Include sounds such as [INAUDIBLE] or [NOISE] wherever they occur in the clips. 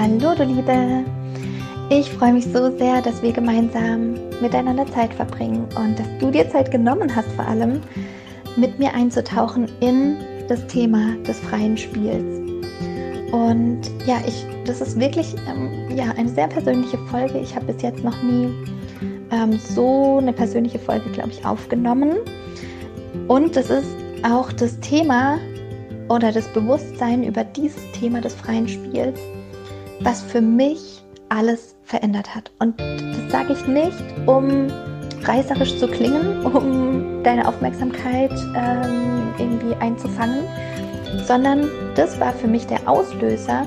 Hallo du Liebe! Ich freue mich so sehr, dass wir gemeinsam miteinander Zeit verbringen und dass du dir Zeit genommen hast, vor allem mit mir einzutauchen in das Thema des freien Spiels. Und ja, ich, das ist wirklich ähm, ja, eine sehr persönliche Folge. Ich habe bis jetzt noch nie ähm, so eine persönliche Folge, glaube ich, aufgenommen. Und das ist auch das Thema oder das Bewusstsein über dieses Thema des freien Spiels was für mich alles verändert hat. Und das sage ich nicht, um reißerisch zu klingen, [LAUGHS] um deine Aufmerksamkeit ähm, irgendwie einzufangen, sondern das war für mich der Auslöser,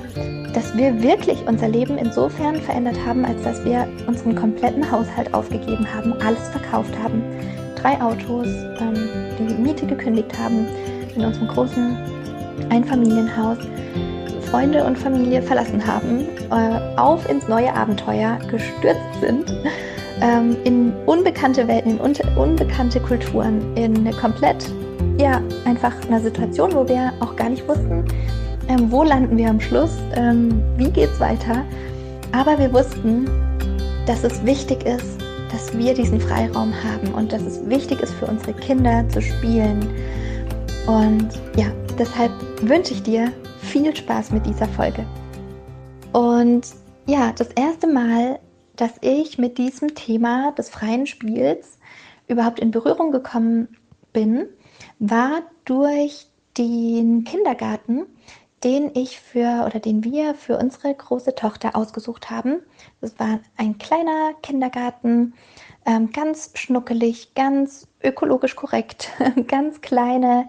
dass wir wirklich unser Leben insofern verändert haben, als dass wir unseren kompletten Haushalt aufgegeben haben, alles verkauft haben, drei Autos, ähm, die Miete gekündigt haben in unserem großen Einfamilienhaus Freunde und Familie verlassen haben, äh, auf ins neue Abenteuer gestürzt sind, ähm, in unbekannte Welten, in un unbekannte Kulturen, in eine komplett, ja, einfach eine Situation, wo wir auch gar nicht wussten, ähm, wo landen wir am Schluss, ähm, wie geht's weiter. Aber wir wussten, dass es wichtig ist, dass wir diesen Freiraum haben und dass es wichtig ist für unsere Kinder zu spielen. Und ja, deshalb wünsche ich dir viel Spaß mit dieser Folge. Und ja, das erste Mal, dass ich mit diesem Thema des freien Spiels überhaupt in Berührung gekommen bin, war durch den Kindergarten, den ich für oder den wir für unsere große Tochter ausgesucht haben. Das war ein kleiner Kindergarten, ähm, ganz schnuckelig, ganz ökologisch korrekt, [LAUGHS] ganz kleine,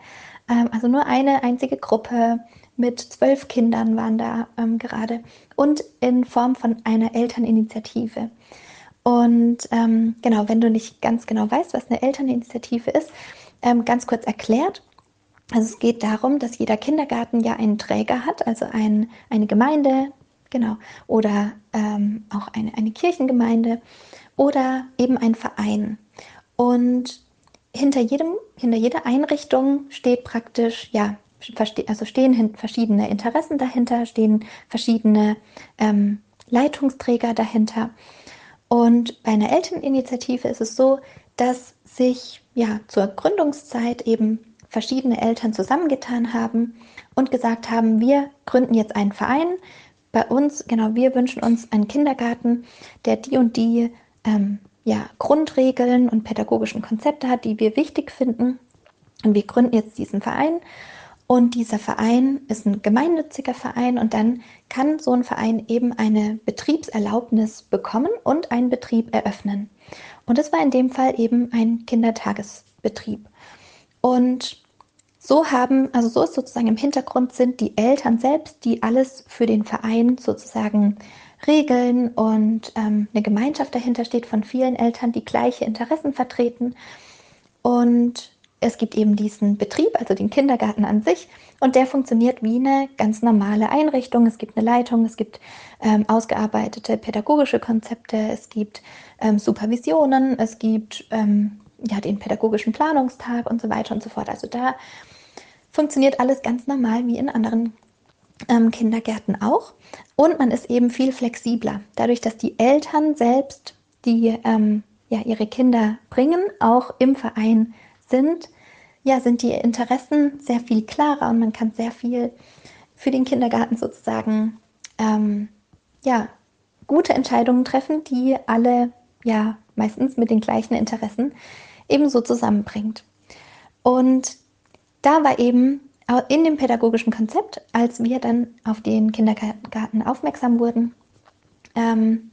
ähm, also nur eine einzige Gruppe, mit zwölf Kindern waren da ähm, gerade und in Form von einer Elterninitiative. Und ähm, genau, wenn du nicht ganz genau weißt, was eine Elterninitiative ist, ähm, ganz kurz erklärt. Also es geht darum, dass jeder Kindergarten ja einen Träger hat, also ein, eine Gemeinde, genau, oder ähm, auch eine, eine Kirchengemeinde oder eben ein Verein. Und hinter jedem, hinter jeder Einrichtung steht praktisch ja also stehen verschiedene Interessen dahinter, stehen verschiedene ähm, Leitungsträger dahinter. Und bei einer Elterninitiative ist es so, dass sich ja zur Gründungszeit eben verschiedene Eltern zusammengetan haben und gesagt haben, wir gründen jetzt einen Verein. Bei uns, genau, wir wünschen uns einen Kindergarten, der die und die ähm, ja, Grundregeln und pädagogischen Konzepte hat, die wir wichtig finden. Und wir gründen jetzt diesen Verein und dieser Verein ist ein gemeinnütziger Verein und dann kann so ein Verein eben eine Betriebserlaubnis bekommen und einen Betrieb eröffnen. Und das war in dem Fall eben ein Kindertagesbetrieb. Und so haben, also so ist sozusagen im Hintergrund sind die Eltern selbst, die alles für den Verein sozusagen regeln und ähm, eine Gemeinschaft dahinter steht von vielen Eltern, die gleiche Interessen vertreten. Und es gibt eben diesen Betrieb, also den Kindergarten an sich, und der funktioniert wie eine ganz normale Einrichtung. Es gibt eine Leitung, es gibt ähm, ausgearbeitete pädagogische Konzepte, es gibt ähm, Supervisionen, es gibt ähm, ja, den pädagogischen Planungstag und so weiter und so fort. Also da funktioniert alles ganz normal wie in anderen ähm, Kindergärten auch. Und man ist eben viel flexibler, dadurch, dass die Eltern selbst, die ähm, ja, ihre Kinder bringen, auch im Verein sind, ja, sind die Interessen sehr viel klarer und man kann sehr viel für den Kindergarten sozusagen ähm, ja, gute Entscheidungen treffen, die alle ja meistens mit den gleichen Interessen ebenso zusammenbringt. Und da war eben in dem pädagogischen Konzept, als wir dann auf den Kindergarten aufmerksam wurden, ähm,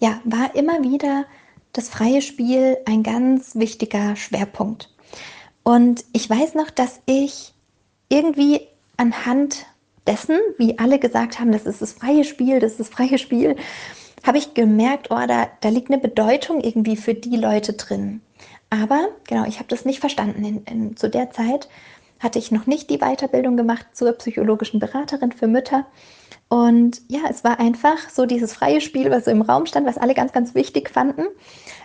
ja, war immer wieder das freie Spiel ein ganz wichtiger Schwerpunkt. Und ich weiß noch, dass ich irgendwie anhand dessen, wie alle gesagt haben, das ist das freie Spiel, das ist das freie Spiel, habe ich gemerkt, oh, da, da liegt eine Bedeutung irgendwie für die Leute drin. Aber genau, ich habe das nicht verstanden. In, in, zu der Zeit hatte ich noch nicht die Weiterbildung gemacht zur psychologischen Beraterin für Mütter. Und ja, es war einfach so dieses freie Spiel, was so im Raum stand, was alle ganz, ganz wichtig fanden.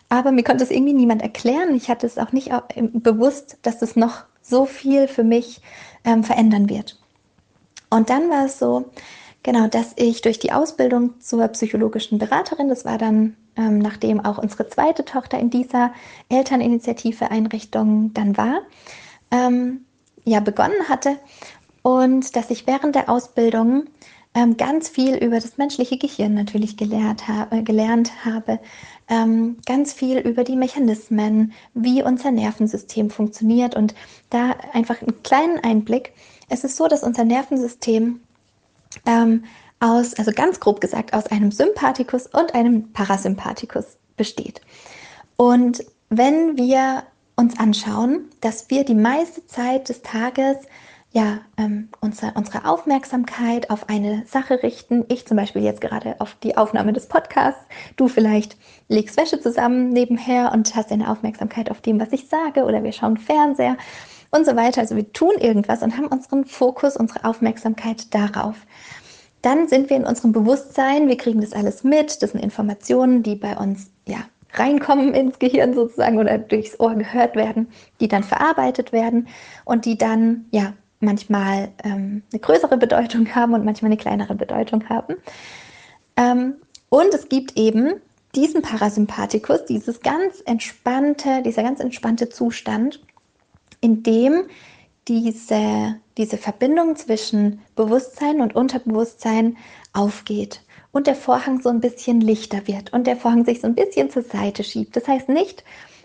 Aber mir konnte es irgendwie niemand erklären. Ich hatte es auch nicht bewusst, dass es noch so viel für mich ähm, verändern wird. Und dann war es so, genau, dass ich durch die Ausbildung zur psychologischen Beraterin, das war dann, ähm, nachdem auch unsere zweite Tochter in dieser Elterninitiative-Einrichtung dann war, ähm, ja, begonnen hatte und dass ich während der Ausbildung ähm, ganz viel über das menschliche Gehirn natürlich gelehrt, habe, gelernt habe, ähm, ganz viel über die Mechanismen, wie unser Nervensystem funktioniert und da einfach einen kleinen Einblick. Es ist so, dass unser Nervensystem ähm, aus, also ganz grob gesagt, aus einem Sympathikus und einem Parasympathikus besteht. Und wenn wir uns anschauen, dass wir die meiste Zeit des Tages ja, ähm, unsere, unsere Aufmerksamkeit auf eine Sache richten. Ich zum Beispiel jetzt gerade auf die Aufnahme des Podcasts. Du vielleicht legst Wäsche zusammen nebenher und hast deine Aufmerksamkeit auf dem, was ich sage oder wir schauen Fernseher und so weiter. Also wir tun irgendwas und haben unseren Fokus, unsere Aufmerksamkeit darauf. Dann sind wir in unserem Bewusstsein, wir kriegen das alles mit, das sind Informationen, die bei uns ja reinkommen ins Gehirn sozusagen oder durchs Ohr gehört werden, die dann verarbeitet werden und die dann ja manchmal ähm, eine größere Bedeutung [LAUGHS] haben und manchmal eine kleinere Bedeutung haben. Ähm, und es gibt eben diesen Parasympathikus, dieses ganz entspannte, dieser ganz entspannte Zustand, in dem diese, diese Verbindung zwischen Bewusstsein und Unterbewusstsein aufgeht und der Vorhang so ein bisschen lichter wird und der Vorhang sich so ein bisschen zur Seite schiebt. Das heißt nicht,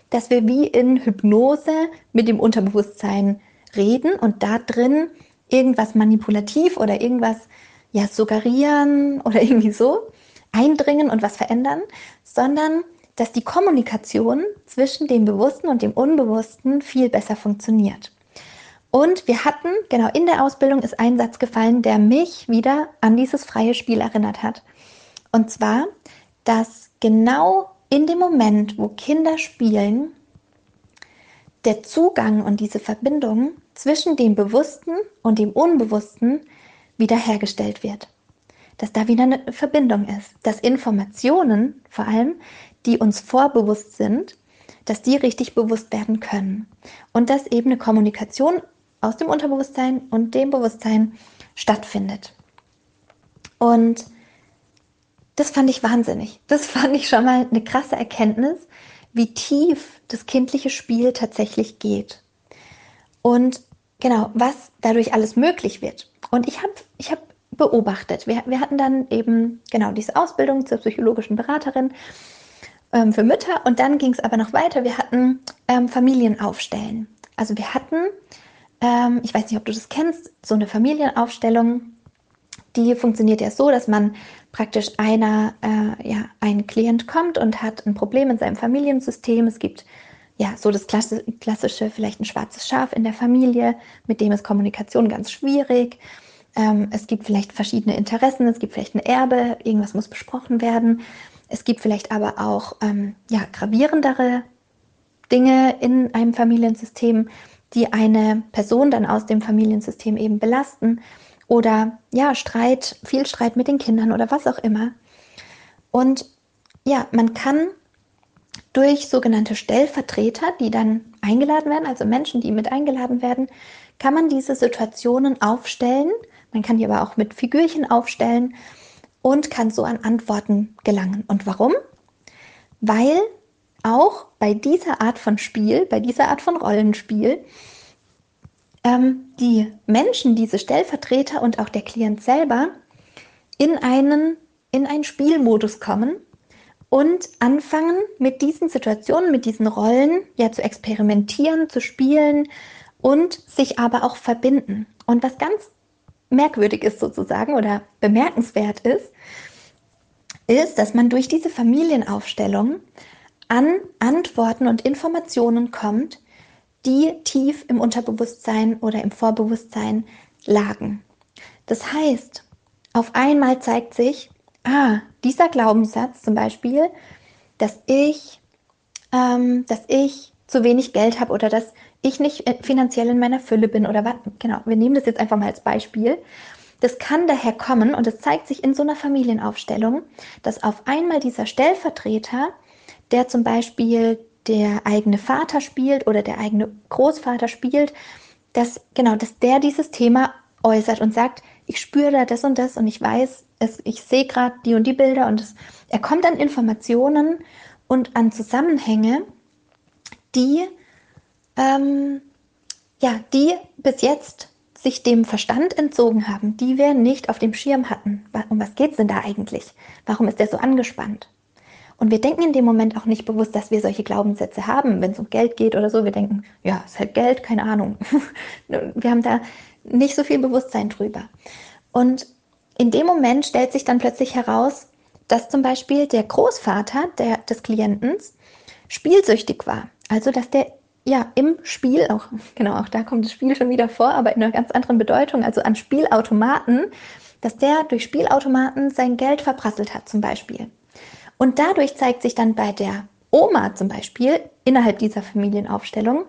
dass wir wie in Hypnose mit dem Unterbewusstsein reden und da drin irgendwas manipulativ oder irgendwas ja suggerieren [LAUGHS] oder irgendwie so eindringen und was verändern, sondern dass die Kommunikation zwischen dem Bewussten und dem Unbewussten viel besser funktioniert. Und wir hatten, genau in der Ausbildung ist ein Satz gefallen, der mich wieder an dieses freie Spiel erinnert hat. Und zwar, dass genau in dem Moment, wo Kinder spielen, der Zugang und diese Verbindung zwischen dem Bewussten und dem Unbewussten wiederhergestellt wird. Dass da wieder eine Verbindung ist. Dass Informationen, vor allem, die uns vorbewusst sind, dass die richtig bewusst werden können. Und dass eben eine Kommunikation aus dem Unterbewusstsein und dem Bewusstsein stattfindet. Und das fand ich wahnsinnig. Das [LAUGHS] fand ich schon mal eine krasse Erkenntnis, wie tief das kindliche Spiel tatsächlich geht. Und genau, was dadurch alles möglich wird. Und ich habe ich hab beobachtet, wir, wir hatten dann eben genau diese Ausbildung zur psychologischen Beraterin ähm, für Mütter und dann ging es aber noch weiter. Wir hatten ähm, Familienaufstellen. Also wir hatten, ähm, ich weiß nicht, ob du das kennst, so eine Familienaufstellung, die funktioniert ja so, dass man praktisch einer, äh, ja, ein Klient kommt und hat ein Problem in seinem Familiensystem. Es gibt ja so das klassische, vielleicht ein schwarzes Schaf in der Familie, mit dem ist Kommunikation ganz schwierig. Ähm, es gibt vielleicht verschiedene Interessen, es gibt vielleicht ein Erbe, irgendwas muss besprochen werden. Es gibt vielleicht aber auch ähm, ja, gravierendere Dinge in einem Familiensystem, die eine Person dann aus dem Familiensystem eben belasten oder ja, Streit, viel Streit mit den Kindern oder was auch immer. Und ja, man kann durch sogenannte Stellvertreter, die dann eingeladen werden, also Menschen, die mit eingeladen werden, kann man diese Situationen aufstellen. Man kann die aber auch mit Figürchen aufstellen und kann so an Antworten gelangen. Und warum? Weil auch bei dieser Art von Spiel, bei dieser Art von Rollenspiel, ähm, die Menschen, diese Stellvertreter und auch der Klient selber in einen, in einen Spielmodus kommen und anfangen mit diesen Situationen, mit diesen Rollen ja zu experimentieren, zu spielen und sich aber auch verbinden. Und was ganz merkwürdig ist sozusagen oder bemerkenswert ist, ist, dass man durch diese Familienaufstellung an Antworten und Informationen kommt, die tief im Unterbewusstsein oder im Vorbewusstsein lagen. Das heißt, auf einmal zeigt sich, ah, dieser Glaubenssatz zum Beispiel, dass ich, ähm, dass ich zu wenig Geld habe oder dass ich nicht äh, finanziell in meiner Fülle bin oder was, genau, wir nehmen das jetzt einfach mal als Beispiel. Das kann daher kommen und es zeigt sich in so einer Familienaufstellung, dass auf einmal dieser Stellvertreter, der zum Beispiel der eigene Vater spielt oder der eigene Großvater spielt, dass genau, dass der dieses Thema äußert und sagt, ich spüre da das und das und ich weiß, es, ich sehe gerade die und die Bilder und es, er kommt an Informationen und an Zusammenhänge, die ähm, ja, die bis jetzt sich dem Verstand entzogen haben, die wir nicht auf dem Schirm hatten. Um was geht es denn da eigentlich? Warum ist der so angespannt? Und wir denken in dem Moment auch nicht bewusst, dass wir solche Glaubenssätze haben, wenn es um Geld geht oder so. Wir denken, ja, ist halt Geld, keine Ahnung. [LAUGHS] wir haben da nicht so viel Bewusstsein drüber. Und in dem Moment stellt sich dann plötzlich heraus, dass zum Beispiel der Großvater der, des Klienten spielsüchtig war. Also, dass der ja im Spiel, auch [LAUGHS] genau, auch da kommt das Spiel schon wieder vor, aber in einer ganz anderen Bedeutung, also an Spielautomaten, dass der durch Spielautomaten sein Geld verprasselt hat, zum Beispiel. Und dadurch zeigt sich dann bei der Oma zum Beispiel innerhalb dieser Familienaufstellung,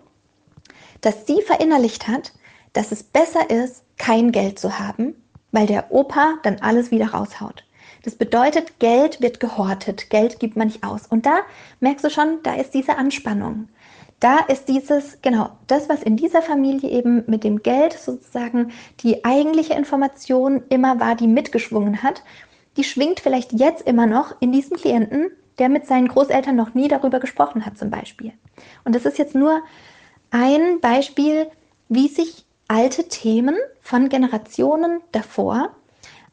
dass sie verinnerlicht hat, dass es besser ist, kein Geld zu haben, weil der Opa dann alles wieder raushaut. Das bedeutet, Geld wird gehortet, Geld gibt man nicht aus. Und da merkst du schon, da ist diese Anspannung. Da ist dieses, genau, das, was in dieser Familie eben mit dem Geld sozusagen die eigentliche Information immer war, die mitgeschwungen hat, die schwingt vielleicht jetzt immer noch in diesem Klienten, der mit seinen Großeltern noch nie darüber gesprochen hat zum Beispiel. Und das ist jetzt nur ein Beispiel, wie sich alte Themen von Generationen davor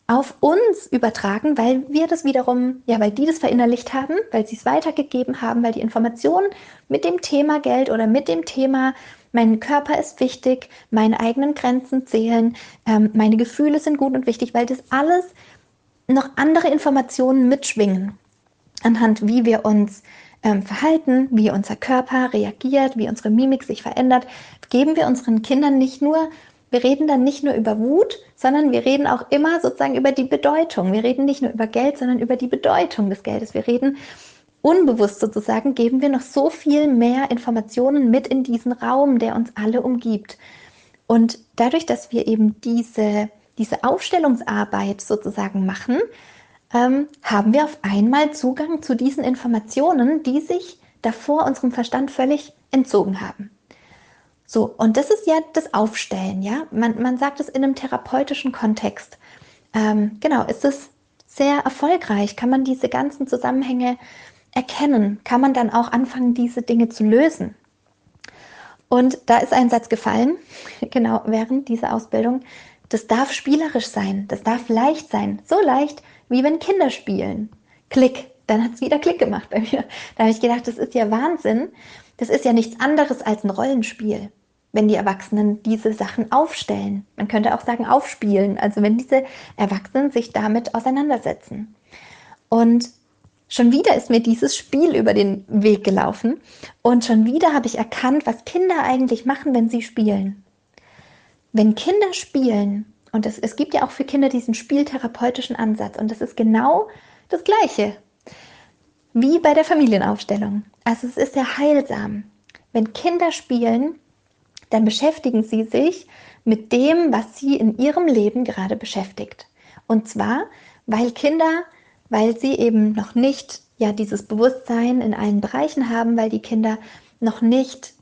auf uns übertragen, weil wir das wiederum, ja, weil die das verinnerlicht haben, weil sie es weitergegeben haben, weil die Informationen mit dem Thema Geld oder mit dem Thema mein Körper ist wichtig, meine eigenen Grenzen zählen, ähm, meine Gefühle sind gut und wichtig, weil das alles noch andere Informationen mitschwingen, anhand wie wir uns ähm, verhalten, wie unser Körper reagiert, wie unsere Mimik sich verändert, geben wir unseren Kindern nicht nur, wir reden dann nicht nur über Wut, sondern wir reden auch immer sozusagen über die Bedeutung. Wir reden nicht nur über Geld, sondern über die Bedeutung des Geldes. Wir reden unbewusst sozusagen, geben wir noch so viel mehr Informationen mit in diesen Raum, der uns alle umgibt. Und dadurch, dass wir eben diese diese Aufstellungsarbeit sozusagen machen, ähm, haben wir auf einmal Zugang zu diesen Informationen, die sich davor unserem Verstand völlig entzogen haben. So, und das ist ja das Aufstellen, ja. Man, man sagt es in einem therapeutischen Kontext. Ähm, genau, ist es sehr erfolgreich? Kann man diese ganzen Zusammenhänge erkennen? Kann man dann auch anfangen, diese Dinge zu lösen? Und da ist ein Satz gefallen, [LAUGHS] genau während dieser Ausbildung, das darf spielerisch sein, das darf leicht sein, so leicht, wie wenn Kinder spielen. Klick, dann hat es wieder Klick gemacht bei mir. Da habe ich gedacht, das ist ja Wahnsinn. Das ist ja nichts anderes als ein Rollenspiel, wenn die Erwachsenen diese Sachen aufstellen. Man könnte auch sagen aufspielen, also wenn diese Erwachsenen sich damit auseinandersetzen. Und schon wieder ist mir dieses Spiel über den Weg gelaufen und schon wieder habe ich erkannt, was Kinder eigentlich machen, wenn sie spielen. Wenn Kinder spielen, und es, es gibt ja auch für Kinder diesen spieltherapeutischen Ansatz, und das ist genau das Gleiche wie bei der Familienaufstellung. Also es ist sehr heilsam. Wenn Kinder spielen, dann beschäftigen sie sich mit dem, was sie in ihrem Leben gerade beschäftigt. Und zwar, weil Kinder, weil sie eben noch nicht ja dieses Bewusstsein in allen Bereichen haben, weil die Kinder noch nicht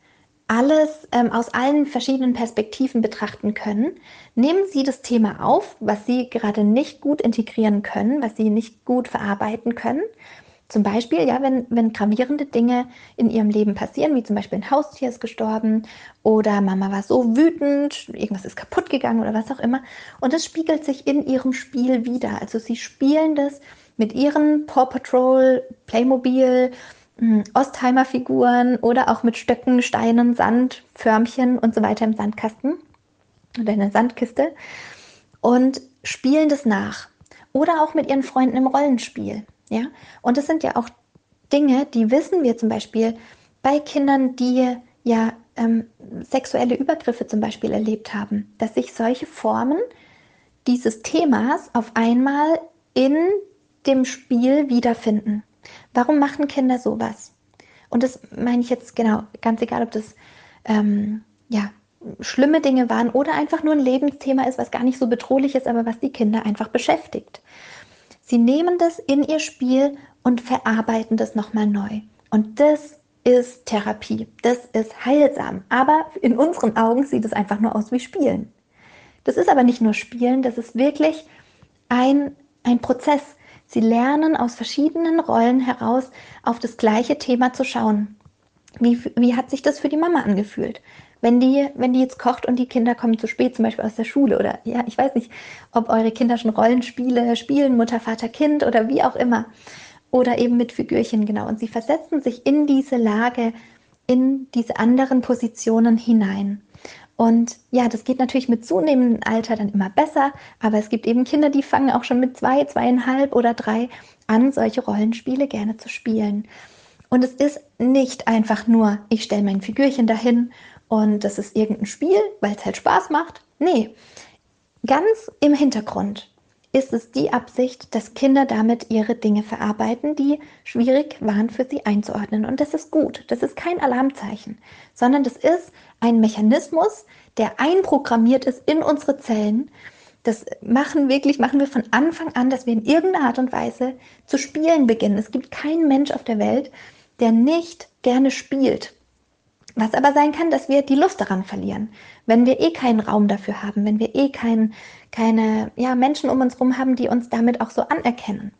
alles ähm, aus allen verschiedenen Perspektiven betrachten können. Nehmen Sie das Thema auf, was Sie gerade nicht gut integrieren können, was Sie nicht gut verarbeiten können. Zum Beispiel, ja, wenn, wenn gravierende Dinge in Ihrem Leben passieren, wie zum Beispiel ein Haustier ist gestorben oder Mama war so wütend, irgendwas ist kaputt gegangen oder was auch immer. Und das spiegelt sich in Ihrem Spiel wieder. Also Sie spielen das mit Ihren Paw Patrol, Playmobil, hm, Ostheimer-Figuren oder auch mit Stöcken, Steinen, Sand, Förmchen und so weiter im Sandkasten oder in der Sandkiste und spielen das nach. Oder auch mit ihren Freunden im Rollenspiel. Ja? Und das sind ja auch Dinge, die wissen wir zum Beispiel bei Kindern, die ja ähm, sexuelle Übergriffe zum Beispiel erlebt haben, dass sich solche Formen dieses Themas auf einmal in dem Spiel wiederfinden. Warum machen Kinder sowas? Und das meine ich jetzt genau, ganz egal, ob das ähm, ja, schlimme Dinge waren oder einfach nur ein Lebensthema ist, was gar nicht so bedrohlich ist, aber was die Kinder einfach beschäftigt. Sie nehmen das in ihr Spiel und verarbeiten das nochmal neu. Und das ist Therapie, das ist heilsam. Aber in unseren Augen sieht es einfach nur aus wie Spielen. Das ist aber nicht nur Spielen, das ist wirklich ein, ein Prozess. Sie lernen aus verschiedenen Rollen heraus auf das gleiche Thema zu schauen. Wie, wie hat sich das für die Mama angefühlt? Wenn die, wenn die jetzt kocht und die Kinder kommen zu spät, zum Beispiel aus der Schule oder ja, ich weiß nicht, ob eure Kinder schon Rollenspiele spielen, Mutter, Vater, Kind oder wie auch immer. Oder eben mit Figürchen, genau. Und sie versetzen sich in diese Lage, in diese anderen Positionen hinein. Und ja, das geht natürlich mit zunehmendem Alter dann immer besser, aber es gibt eben Kinder, die fangen auch schon mit zwei, zweieinhalb oder drei an, solche Rollenspiele gerne zu spielen. Und es ist nicht einfach nur, ich stelle mein Figürchen dahin und das ist irgendein Spiel, weil es halt Spaß macht. Nee, ganz im Hintergrund ist es die Absicht, dass Kinder damit ihre Dinge verarbeiten, die schwierig waren für sie einzuordnen. Und das ist gut. Das ist kein Alarmzeichen, sondern das ist ein Mechanismus, der einprogrammiert ist in unsere Zellen. Das machen wirklich, machen wir von Anfang an, dass wir in irgendeiner Art und Weise zu spielen beginnen. Es gibt keinen Mensch auf der Welt, der nicht gerne spielt. Was aber sein kann, dass wir die Lust daran verlieren, wenn wir eh keinen Raum dafür haben, wenn wir eh kein, keine ja, Menschen um uns herum haben, die uns damit auch so anerkennen.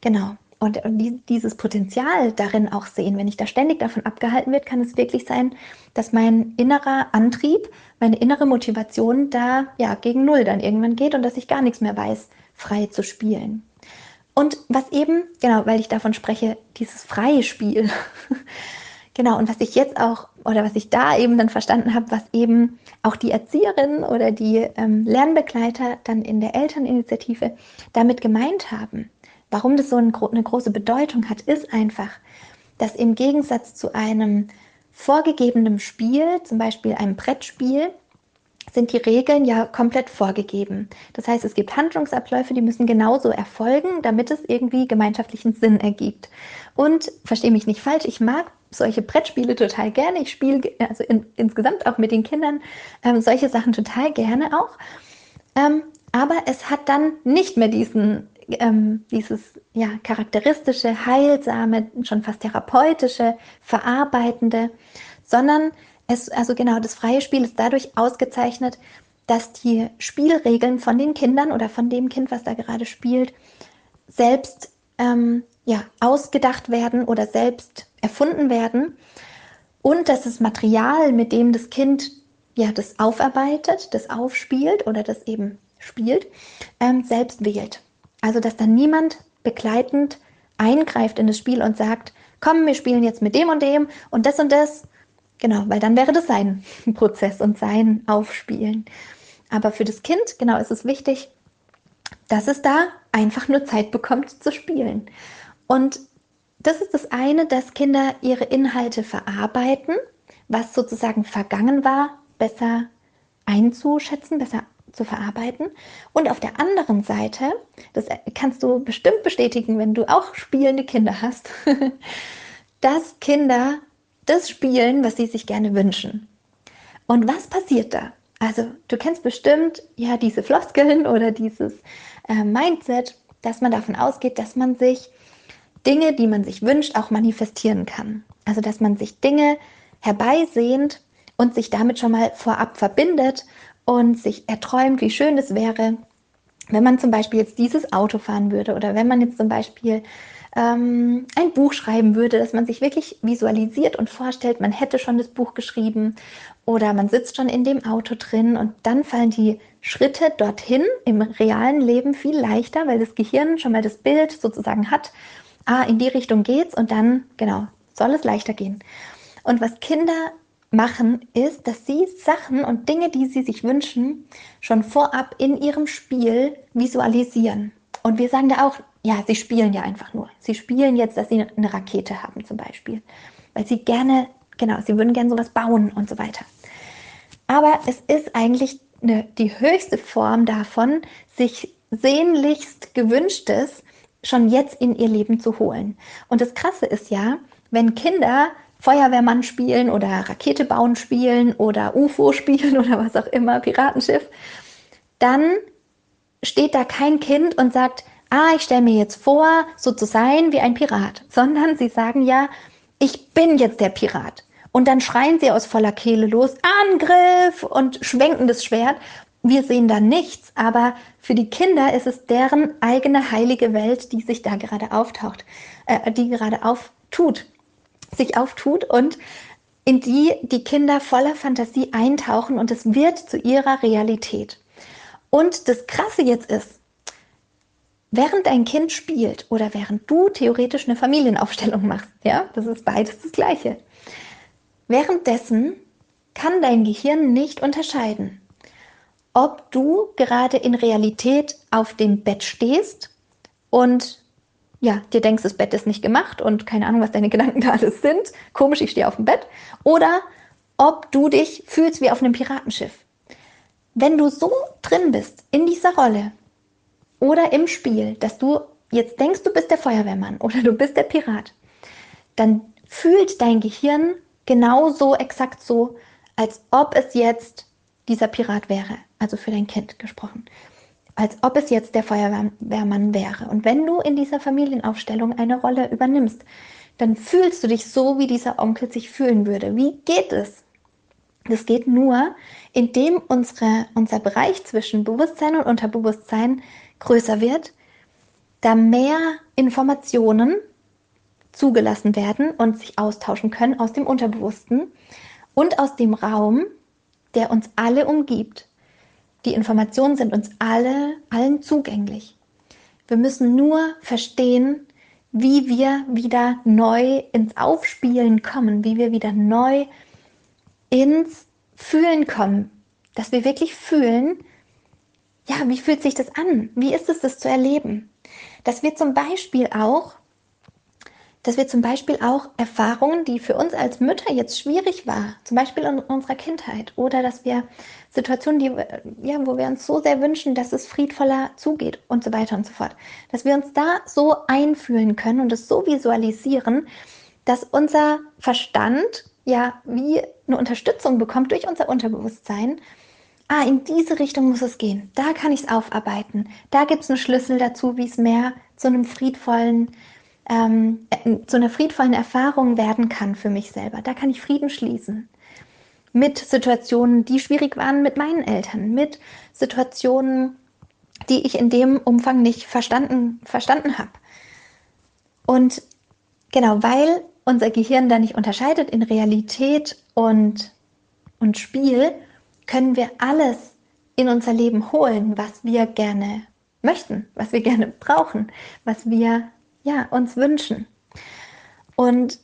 Genau. Und dieses Potenzial darin auch sehen, wenn ich da ständig davon abgehalten wird, kann es wirklich sein, dass mein innerer Antrieb, meine innere Motivation da ja gegen Null dann irgendwann geht und dass ich gar nichts mehr weiß, frei zu spielen. Und was eben, genau, weil ich davon spreche, dieses freie Spiel. [LAUGHS] genau, und was ich jetzt auch, oder was ich da eben dann verstanden habe, was eben auch die Erzieherinnen oder die ähm, Lernbegleiter dann in der Elterninitiative damit gemeint haben. Warum das so ein, eine große Bedeutung hat, ist einfach, dass im Gegensatz zu einem vorgegebenen Spiel, zum Beispiel einem Brettspiel, sind die Regeln ja komplett vorgegeben. Das heißt, es gibt Handlungsabläufe, die müssen genauso erfolgen, damit es irgendwie gemeinschaftlichen Sinn ergibt. Und verstehe mich nicht falsch, ich mag solche Brettspiele total gerne. Ich spiele also in, insgesamt auch mit den Kindern ähm, solche Sachen total gerne auch. Ähm, aber es hat dann nicht mehr diesen, ähm, dieses ja, charakteristische, heilsame, schon fast therapeutische, verarbeitende, sondern es, also genau, das freie Spiel ist dadurch ausgezeichnet, dass die Spielregeln von den Kindern oder von dem Kind, was da gerade spielt, selbst ähm, ja, ausgedacht werden oder selbst erfunden werden und dass das Material, mit dem das Kind ja das aufarbeitet, das aufspielt oder das eben spielt, ähm, selbst wählt. Also dass dann niemand begleitend eingreift in das Spiel und sagt, komm, wir spielen jetzt mit dem und dem und das und das Genau, weil dann wäre das sein [LAUGHS] Prozess und sein Aufspielen. Aber für das Kind, genau, ist es wichtig, dass es da einfach nur Zeit bekommt zu spielen. Und das ist das eine, dass Kinder ihre Inhalte verarbeiten, was sozusagen vergangen war, besser einzuschätzen, besser zu verarbeiten. Und auf der anderen Seite, das kannst du bestimmt bestätigen, wenn du auch spielende Kinder hast, [LAUGHS] dass Kinder das spielen, was sie sich gerne wünschen. Und was passiert da? Also du kennst bestimmt ja diese Floskeln oder dieses äh, Mindset, dass man davon ausgeht, dass man sich Dinge, die man sich wünscht, auch manifestieren kann. Also dass man sich Dinge herbeisehnt und sich damit schon mal vorab verbindet und sich erträumt, wie schön es wäre, wenn man zum Beispiel jetzt dieses Auto fahren würde oder wenn man jetzt zum Beispiel ähm, ein Buch schreiben würde, dass man sich wirklich visualisiert und vorstellt, man hätte schon das Buch geschrieben oder man sitzt schon in dem Auto drin und dann fallen die Schritte dorthin im realen Leben viel leichter, weil das Gehirn schon mal das Bild sozusagen hat, ah, in die Richtung geht's und dann, genau, soll es leichter gehen. Und was Kinder machen, ist, dass sie Sachen und Dinge, die sie sich wünschen, schon vorab in ihrem Spiel visualisieren. Und wir sagen da auch, ja, sie spielen ja einfach nur. Sie spielen jetzt, dass sie eine Rakete haben zum Beispiel, weil sie gerne genau, sie würden gerne sowas bauen und so weiter. Aber es ist eigentlich eine, die höchste Form davon, sich sehnlichst gewünschtes schon jetzt in ihr Leben zu holen. Und das Krasse ist ja, wenn Kinder Feuerwehrmann spielen oder Rakete bauen spielen oder UFO spielen [LAUGHS] oder was auch immer, Piratenschiff, dann steht da kein Kind und sagt, ah, ich stelle mir jetzt vor, so zu sein wie ein Pirat, sondern sie sagen ja, ich bin jetzt der Pirat. Und dann schreien sie aus voller Kehle los, Angriff und schwenken das Schwert. Wir sehen da nichts, aber für die Kinder ist es deren eigene heilige Welt, die sich da gerade auftaucht, äh, die gerade auftut, sich auftut und in die die Kinder voller Fantasie eintauchen und es wird zu ihrer Realität. Und das Krasse jetzt ist, während dein Kind spielt oder während du theoretisch eine Familienaufstellung machst, ja, das ist beides das Gleiche. Währenddessen kann dein Gehirn nicht unterscheiden, ob du gerade in Realität auf dem Bett stehst und ja, dir denkst, das Bett ist nicht gemacht und keine Ahnung, was deine Gedanken da alles sind. Komisch, ich stehe auf dem Bett. Oder ob du dich fühlst wie auf einem Piratenschiff. Wenn du so drin bist in dieser Rolle oder im Spiel, dass du jetzt denkst, du bist der Feuerwehrmann oder du bist der Pirat, dann fühlt dein Gehirn genauso exakt so, als ob es jetzt dieser Pirat wäre, also für dein Kind gesprochen, als ob es jetzt der Feuerwehrmann wäre. Und wenn du in dieser Familienaufstellung eine Rolle übernimmst, dann fühlst du dich so, wie dieser Onkel sich fühlen würde. Wie geht es? Das geht nur, indem unsere, unser Bereich zwischen Bewusstsein und Unterbewusstsein größer wird, da mehr Informationen zugelassen werden und sich austauschen können aus dem Unterbewussten und aus dem Raum, der uns alle umgibt. Die Informationen sind uns alle, allen zugänglich. Wir müssen nur verstehen, wie wir wieder neu ins Aufspielen kommen, wie wir wieder neu ins Fühlen kommen, dass wir wirklich fühlen, ja, wie fühlt sich das an? Wie ist es, das zu erleben? Dass wir zum Beispiel auch dass wir zum Beispiel auch Erfahrungen, die für uns als Mütter jetzt schwierig war, zum Beispiel in unserer Kindheit, oder dass wir Situationen, die, ja, wo wir uns so sehr wünschen, dass es friedvoller zugeht und so weiter und so fort, dass wir uns da so einfühlen können und es so visualisieren, dass unser Verstand ja wie eine Unterstützung bekommt durch unser Unterbewusstsein. Ah, in diese Richtung muss es gehen. Da kann ich es aufarbeiten. Da gibt es einen Schlüssel dazu, wie es mehr zu einem friedvollen, ähm, äh, zu einer friedvollen Erfahrung werden kann für mich selber. Da kann ich Frieden schließen. Mit Situationen, die schwierig waren mit meinen Eltern, mit Situationen, die ich in dem Umfang nicht verstanden, verstanden habe. Und genau, weil unser Gehirn da nicht unterscheidet in Realität und, und Spiel, können wir alles in unser Leben holen, was wir gerne möchten, was wir gerne brauchen, was wir ja, uns wünschen. Und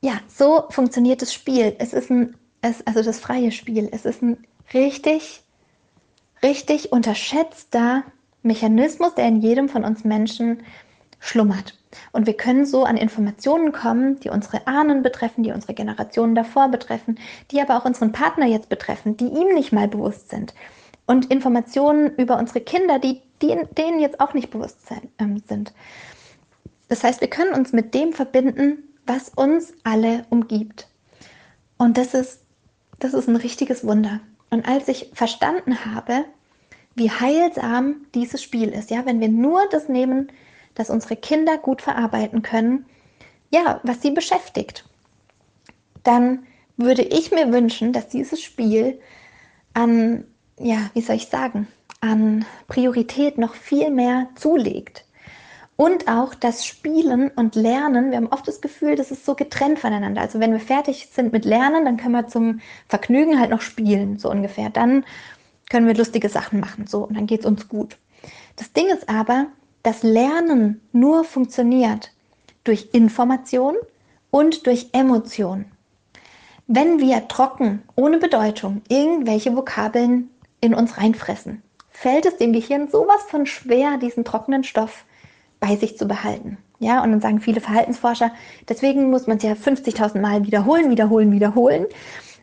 ja, so funktioniert das Spiel. Es ist ein, es, also das freie Spiel. Es ist ein richtig, richtig unterschätzter Mechanismus, der in jedem von uns Menschen schlummert. Und wir können so an Informationen kommen, die unsere Ahnen betreffen, die unsere Generationen davor betreffen, die aber auch unseren Partner jetzt betreffen, die ihm nicht mal bewusst sind. Und Informationen über unsere Kinder, die, die denen jetzt auch nicht bewusst sein, ähm, sind. Das heißt, wir können uns mit dem verbinden, was uns alle umgibt. Und das ist, das ist ein richtiges Wunder. Und als ich verstanden habe, wie heilsam dieses Spiel ist, ja, wenn wir nur das nehmen, dass unsere Kinder gut verarbeiten können, ja, was sie beschäftigt, dann würde ich mir wünschen, dass dieses Spiel an, ja, wie soll ich sagen, an Priorität noch viel mehr zulegt. Und auch das Spielen und Lernen, wir haben oft das Gefühl, das ist so getrennt voneinander. Also wenn wir fertig sind mit Lernen, dann können wir zum Vergnügen halt noch spielen, so ungefähr. Dann können wir lustige Sachen machen, so, und dann geht es uns gut. Das Ding ist aber, dass Lernen nur funktioniert durch Information und durch Emotion. Wenn wir trocken, ohne Bedeutung, irgendwelche Vokabeln in uns reinfressen, fällt es dem Gehirn sowas von schwer, diesen trockenen Stoff bei sich zu behalten. Ja, und dann sagen viele Verhaltensforscher, deswegen muss man es ja 50.000 Mal wiederholen, wiederholen, wiederholen.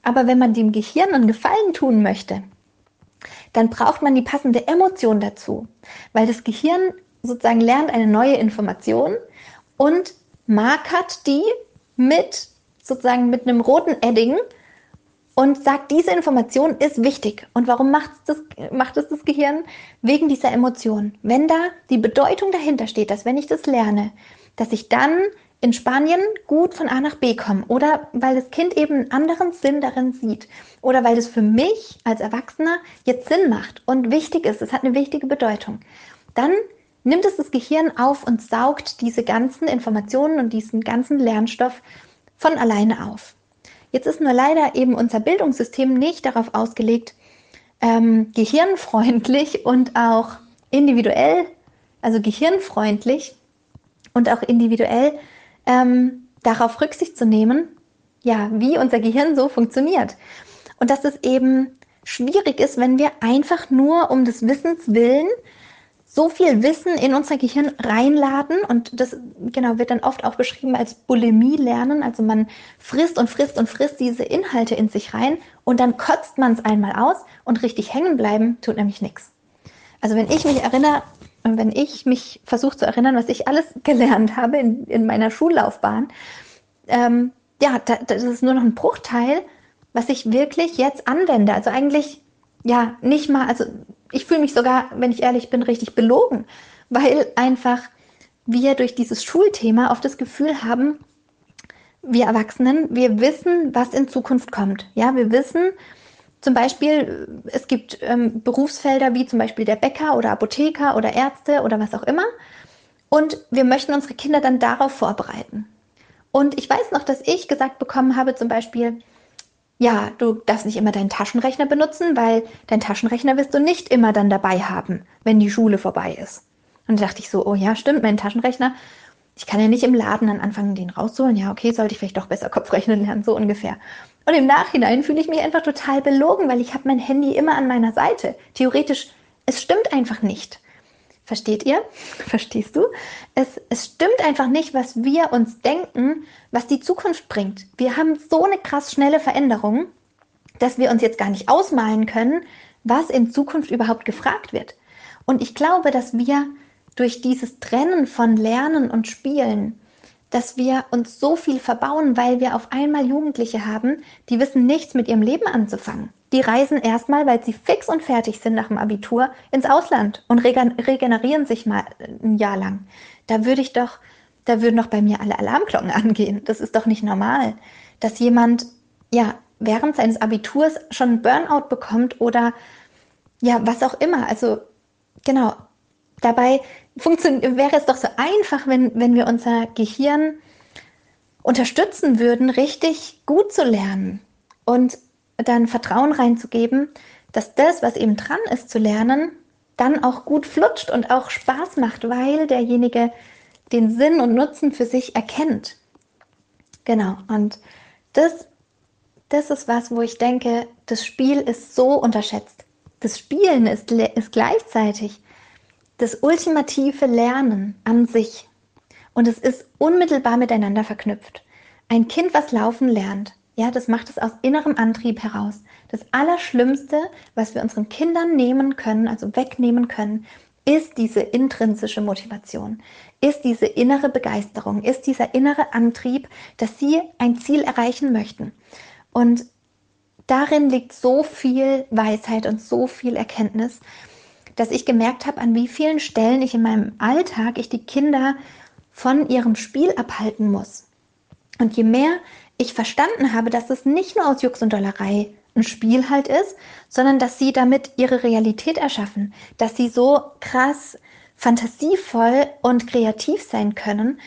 Aber wenn man dem Gehirn einen Gefallen tun möchte, dann braucht man die passende Emotion dazu, weil das Gehirn sozusagen lernt eine neue Information und markert die mit sozusagen mit einem roten Edding und sagt, diese Information ist wichtig. Und warum macht es, das, macht es das Gehirn? Wegen dieser Emotion. Wenn da die Bedeutung dahinter steht, dass wenn ich das lerne, dass ich dann in Spanien gut von A nach B komme oder weil das Kind eben einen anderen Sinn darin sieht oder weil das für mich als Erwachsener jetzt Sinn macht und wichtig ist, es hat eine wichtige Bedeutung, dann nimmt es das Gehirn auf und saugt diese ganzen Informationen und diesen ganzen Lernstoff von alleine auf. Jetzt ist nur leider eben unser Bildungssystem nicht darauf ausgelegt, ähm, gehirnfreundlich und auch individuell, also gehirnfreundlich und auch individuell ähm, darauf Rücksicht zu nehmen, ja, wie unser Gehirn so funktioniert. Und dass es eben schwierig ist, wenn wir einfach nur um des Wissens willen so viel Wissen in unser Gehirn reinladen und das genau wird dann oft auch beschrieben als Bulimie lernen. Also man frisst und frisst und frisst diese Inhalte in sich rein und dann kotzt man es einmal aus und richtig hängen bleiben tut nämlich nichts. Also wenn ich mich erinnere, wenn ich mich versuche zu erinnern, was ich alles [LAUGHS] gelernt habe in, in meiner Schullaufbahn, ähm, ja, da, das ist nur noch ein Bruchteil, was ich wirklich jetzt anwende. Also eigentlich ja nicht mal, also ich fühle mich sogar, wenn ich ehrlich bin, richtig belogen, weil einfach wir durch dieses Schulthema oft das Gefühl haben, wir Erwachsenen, wir wissen, was in Zukunft kommt. Ja, wir wissen zum Beispiel, es gibt ähm, Berufsfelder wie zum Beispiel der Bäcker oder Apotheker oder Ärzte oder was auch immer. Und wir möchten unsere Kinder dann darauf vorbereiten. Und ich weiß noch, dass ich gesagt bekommen habe, zum Beispiel, ja, du darfst nicht immer deinen Taschenrechner benutzen, weil dein Taschenrechner wirst du nicht immer dann dabei haben, wenn die Schule vorbei ist. Und da dachte ich so, oh ja, stimmt, mein Taschenrechner, ich kann ja nicht im Laden dann anfangen, den rauszuholen. Ja, okay, sollte ich vielleicht doch besser Kopfrechnen lernen, so ungefähr. Und im Nachhinein fühle ich mich einfach total belogen, weil ich habe mein Handy immer an meiner Seite. Theoretisch, es stimmt einfach nicht. Versteht ihr? Verstehst du? Es, es stimmt einfach nicht, was wir uns denken, was die Zukunft bringt. Wir haben so eine krass schnelle Veränderung, dass wir uns jetzt gar nicht ausmalen können, was in Zukunft überhaupt gefragt wird. Und ich glaube, dass wir durch dieses Trennen von Lernen und Spielen, dass wir uns so viel verbauen, weil wir auf einmal Jugendliche haben, die wissen nichts mit ihrem Leben anzufangen die reisen erstmal, weil sie fix und fertig sind nach dem Abitur, ins Ausland und regenerieren sich mal ein Jahr lang. Da würde ich doch, da würden doch bei mir alle Alarmglocken [LAUGHS] angehen. Das ist doch nicht normal, dass jemand, ja, während seines Abiturs schon Burnout bekommt oder ja, was auch immer. Also, genau. Dabei wäre es doch so einfach, wenn, wenn wir unser Gehirn unterstützen würden, richtig gut zu lernen. Und dann Vertrauen reinzugeben, dass das, was eben dran ist zu lernen, dann auch gut flutscht und auch Spaß macht, weil derjenige den Sinn und Nutzen für sich erkennt. Genau, und das, das ist was, wo ich denke, das Spiel ist so unterschätzt. Das Spielen ist, ist gleichzeitig das ultimative Lernen an sich. Und es ist unmittelbar miteinander verknüpft. Ein Kind, was laufen lernt, ja, das macht es aus innerem Antrieb heraus. Das Allerschlimmste, was wir unseren Kindern nehmen können, also wegnehmen können, ist diese intrinsische Motivation, ist diese innere Begeisterung, ist dieser innere Antrieb, dass sie ein Ziel erreichen möchten. Und darin liegt so viel Weisheit und so viel Erkenntnis, dass ich gemerkt habe, an wie vielen Stellen ich in meinem Alltag ich die Kinder von ihrem Spiel abhalten muss. Und je mehr ich verstanden habe, dass es nicht nur aus Jux und Dollerei ein Spiel halt ist, sondern dass sie damit ihre Realität erschaffen, dass sie so krass fantasievoll und kreativ sein können,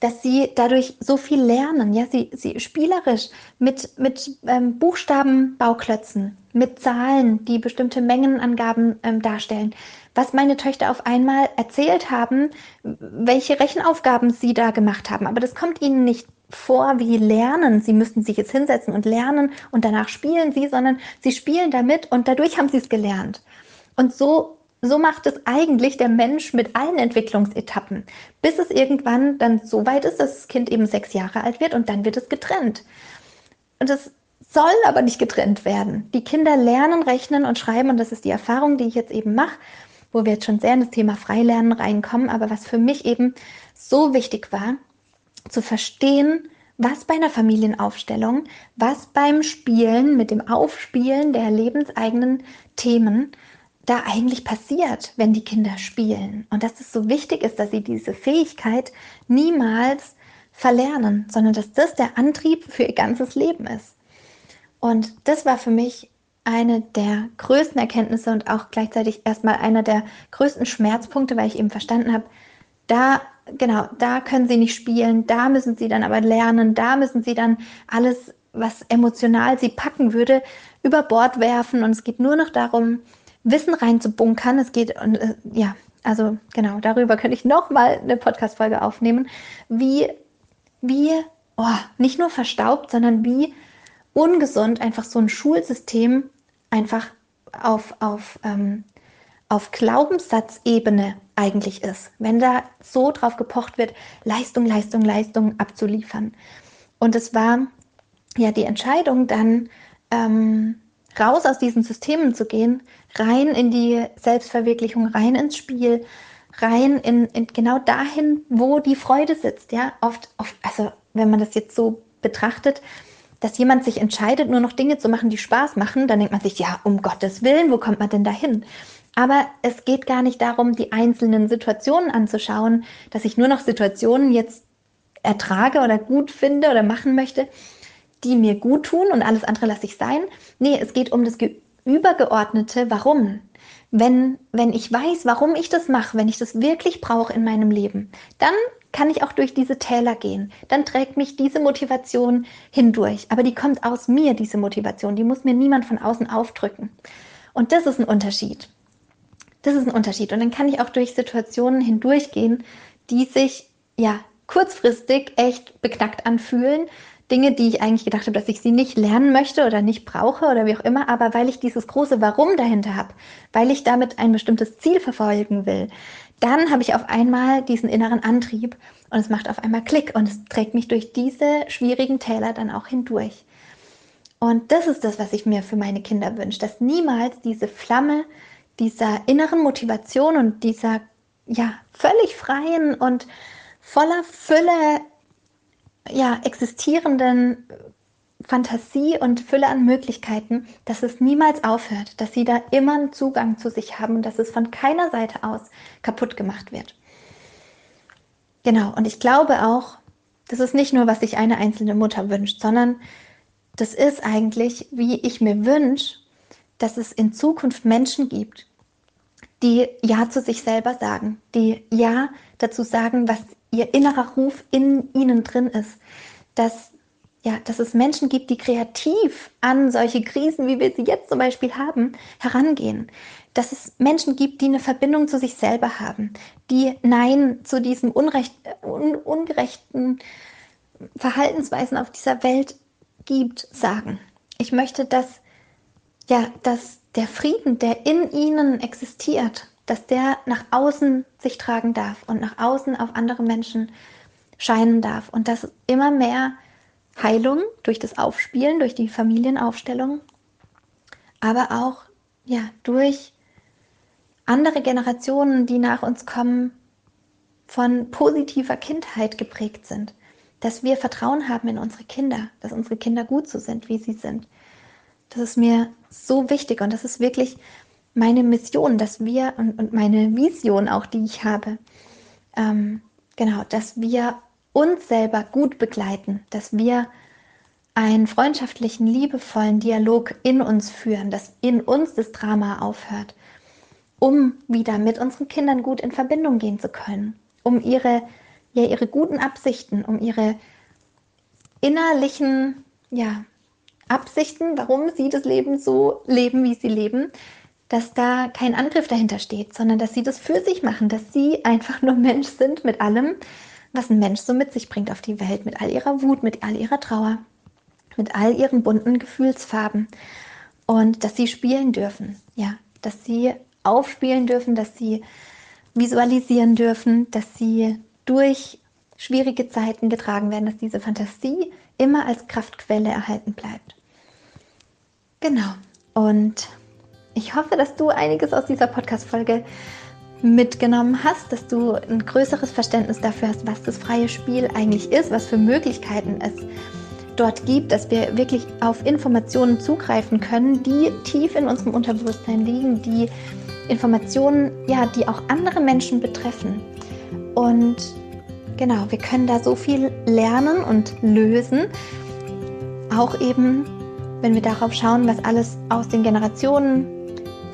dass sie dadurch so viel lernen, ja, sie, sie spielerisch mit, mit ähm, Buchstabenbauklötzen, mit Zahlen, die bestimmte Mengenangaben ähm, darstellen. Was meine Töchter auf einmal erzählt haben, welche Rechenaufgaben sie da gemacht haben. Aber das kommt ihnen nicht vor wie Lernen. Sie müssten sich jetzt hinsetzen und lernen und danach spielen sie, sondern sie spielen damit und dadurch haben sie es gelernt. Und so so macht es eigentlich der Mensch mit allen Entwicklungsetappen, bis es irgendwann dann so weit ist, dass das Kind eben sechs Jahre alt wird und dann wird es getrennt. Und es soll aber nicht getrennt werden. Die Kinder lernen, rechnen und schreiben und das ist die Erfahrung, die ich jetzt eben mache, wo wir jetzt schon sehr in das Thema Freilernen reinkommen, aber was für mich eben so wichtig war, zu verstehen, was bei einer Familienaufstellung, was beim Spielen, mit dem Aufspielen der lebenseigenen Themen da eigentlich passiert, wenn die Kinder spielen. Und dass es so wichtig ist, dass sie diese Fähigkeit niemals verlernen, sondern dass das der Antrieb für ihr ganzes Leben ist. Und das war für mich eine der größten Erkenntnisse und auch gleichzeitig erstmal einer der größten Schmerzpunkte, weil ich eben verstanden habe, da, genau, da können sie nicht spielen, da müssen sie dann aber lernen, da müssen sie dann alles, was emotional sie packen würde, über Bord werfen und es geht nur noch darum, Wissen reinzubunkern. Es geht, äh, ja, also genau, darüber könnte ich nochmal eine Podcast-Folge aufnehmen, wie, wie, oh, nicht nur verstaubt, sondern wie ungesund einfach so ein Schulsystem einfach auf, auf, ähm, auf Glaubenssatzebene eigentlich ist, wenn da so drauf gepocht wird, Leistung, Leistung, Leistung abzuliefern. Und es war ja die Entscheidung dann, ähm, raus aus diesen Systemen zu gehen, rein in die Selbstverwirklichung, rein ins Spiel, rein in, in genau dahin, wo die Freude sitzt. Ja, oft, oft, also wenn man das jetzt so betrachtet, dass jemand sich entscheidet, nur noch Dinge zu machen, die Spaß machen, dann denkt man sich, ja, um Gottes Willen, wo kommt man denn dahin? Aber es geht gar nicht darum, die einzelnen Situationen anzuschauen, dass ich nur noch Situationen jetzt ertrage oder gut finde oder machen möchte, die mir gut tun und alles andere lasse ich sein. Nee, es geht um das übergeordnete Warum. Wenn, wenn ich weiß, warum ich das mache, wenn ich das wirklich brauche in meinem Leben, dann kann ich auch durch diese Täler gehen. Dann trägt mich diese Motivation hindurch. Aber die kommt aus mir, diese Motivation. Die muss mir niemand von außen aufdrücken. Und das ist ein Unterschied. Das ist ein Unterschied. Und dann kann ich auch durch Situationen hindurchgehen, die sich ja kurzfristig echt beknackt anfühlen, Dinge, die ich eigentlich gedacht habe, dass ich sie nicht lernen möchte oder nicht brauche oder wie auch immer, aber weil ich dieses große Warum dahinter habe, weil ich damit ein bestimmtes Ziel verfolgen will, dann habe ich auf einmal diesen inneren Antrieb und es macht auf einmal Klick und es trägt mich durch diese schwierigen Täler dann auch hindurch. Und das ist das, was ich mir für meine Kinder wünsche, dass niemals diese Flamme dieser inneren Motivation und dieser ja völlig freien und voller Fülle ja, existierenden Fantasie und Fülle an Möglichkeiten, dass es niemals aufhört, dass sie da immer einen Zugang zu sich haben und dass es von keiner Seite aus kaputt gemacht wird. Genau, und ich glaube auch, das ist nicht nur, was sich eine einzelne Mutter wünscht, sondern das ist eigentlich, wie ich mir wünsche, dass es in Zukunft Menschen gibt, die Ja zu sich selber sagen, die Ja dazu sagen, was ihr innerer Ruf in ihnen drin ist, dass ja, dass es Menschen gibt, die kreativ an solche Krisen, wie wir sie jetzt zum Beispiel haben, herangehen. Dass es Menschen gibt, die eine Verbindung zu sich selber haben, die Nein zu diesem Unrecht, un, ungerechten Verhaltensweisen auf dieser Welt gibt, sagen. Ich möchte, dass, ja, dass der Frieden, der in ihnen existiert, dass der nach außen sich tragen darf und nach außen auf andere Menschen scheinen darf und dass immer mehr Heilung durch das Aufspielen, durch die Familienaufstellung, aber auch ja, durch andere Generationen, die nach uns kommen, von positiver Kindheit geprägt sind. Dass wir Vertrauen haben in unsere Kinder, dass unsere Kinder gut so sind, wie sie sind. Das ist mir so wichtig und das ist wirklich meine Mission, dass wir und, und meine Vision auch, die ich habe, ähm, genau, dass wir uns selber gut begleiten, dass wir einen freundschaftlichen, liebevollen Dialog in uns führen, dass in uns das Drama aufhört, um wieder mit unseren Kindern gut in Verbindung gehen zu können, um ihre, ja, ihre guten Absichten, um ihre innerlichen, ja, Absichten, warum sie das Leben so leben, wie sie leben, dass da kein Angriff dahinter steht, sondern dass sie das für sich machen, dass sie einfach nur Mensch sind mit allem, was ein Mensch so mit sich bringt auf die Welt, mit all ihrer Wut, mit all ihrer Trauer, mit all ihren bunten Gefühlsfarben und dass sie spielen dürfen, ja, dass sie aufspielen dürfen, dass sie visualisieren dürfen, dass sie durch schwierige Zeiten getragen werden, dass diese Fantasie immer als Kraftquelle erhalten bleibt. Genau. Und ich hoffe, dass du einiges aus dieser Podcast-Folge mitgenommen hast, dass du ein größeres Verständnis dafür hast, was das freie Spiel eigentlich ist, was für Möglichkeiten es dort gibt, dass wir wirklich auf Informationen zugreifen können, die tief in unserem Unterbewusstsein liegen, die Informationen, ja, die auch andere Menschen betreffen. Und genau, wir können da so viel lernen und lösen. Auch eben, wenn wir darauf schauen, was alles aus den Generationen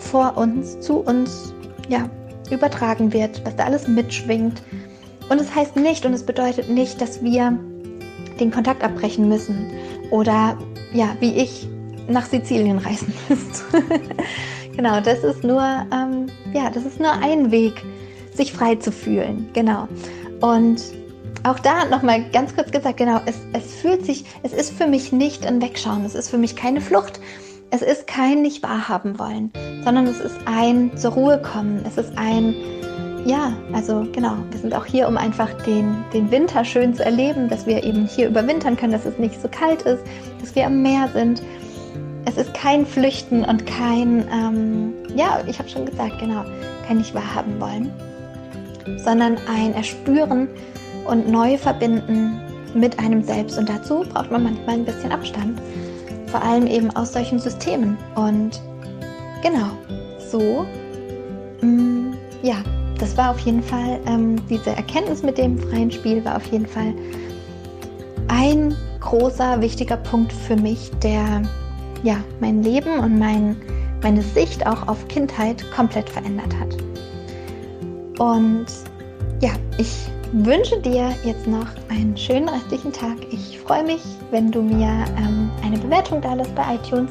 vor uns, zu uns, ja, übertragen wird, was da alles mitschwingt. Und es heißt nicht und es bedeutet nicht, dass wir den Kontakt abbrechen müssen oder ja, wie ich nach Sizilien reisen [LAUGHS] müsst. genau, das ist nur ähm, ja, das ist nur ein Weg, sich frei zu fühlen. Genau. Und auch da nochmal ganz kurz gesagt, genau, es, es fühlt sich, es ist für mich nicht ein Wegschauen, es ist für mich keine Flucht, es ist kein nicht wahrhaben wollen, sondern es ist ein zur Ruhe kommen, es ist ein ja, also genau, wir sind auch hier, um einfach den, den Winter schön zu erleben, dass wir eben hier überwintern können, dass es nicht so kalt ist, dass wir am Meer sind. Es ist kein Flüchten und kein, ähm, ja, ich habe schon gesagt, genau, kein nicht wahrhaben wollen, sondern ein Erspüren und neu verbinden mit einem selbst. Und dazu braucht man manchmal ein bisschen Abstand, vor allem eben aus solchen Systemen. Und genau, so, mh, mm, ja, das war auf jeden Fall, ähm, diese Erkenntnis mit dem freien Spiel war auf jeden Fall ein großer, wichtiger Punkt für mich, der ja mein Leben und mein, meine Sicht auch auf Kindheit komplett verändert hat. Und ja, ich wünsche dir jetzt noch einen schönen restlichen Tag. Ich freue mich, wenn du mir ähm, eine Bewertung da lässt bei iTunes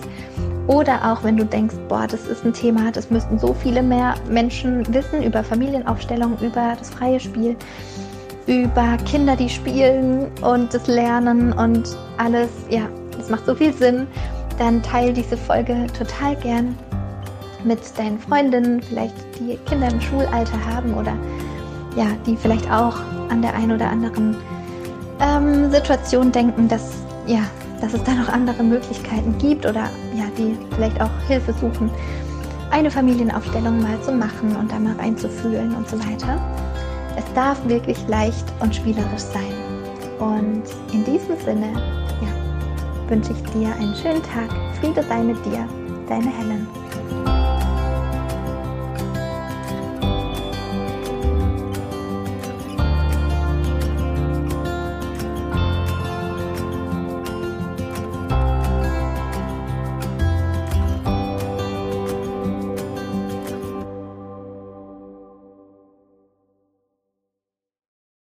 oder auch wenn du denkst, boah, das ist ein Thema, das müssten so viele mehr Menschen wissen über Familienaufstellung, über das freie Spiel, über Kinder, die spielen und das Lernen und alles. Ja, es macht so viel Sinn. Dann teile diese Folge total gern mit deinen Freundinnen, vielleicht die Kinder im Schulalter haben oder ja, die vielleicht auch an der einen oder anderen ähm, Situation denken, dass ja, dass es da noch andere Möglichkeiten gibt oder ja, die vielleicht auch Hilfe suchen, eine Familienaufstellung mal zu machen und da mal reinzufühlen und so weiter. Es darf wirklich leicht und spielerisch sein. Und in diesem Sinne ja, wünsche ich dir einen schönen Tag. Friede sei mit dir, deine Helen.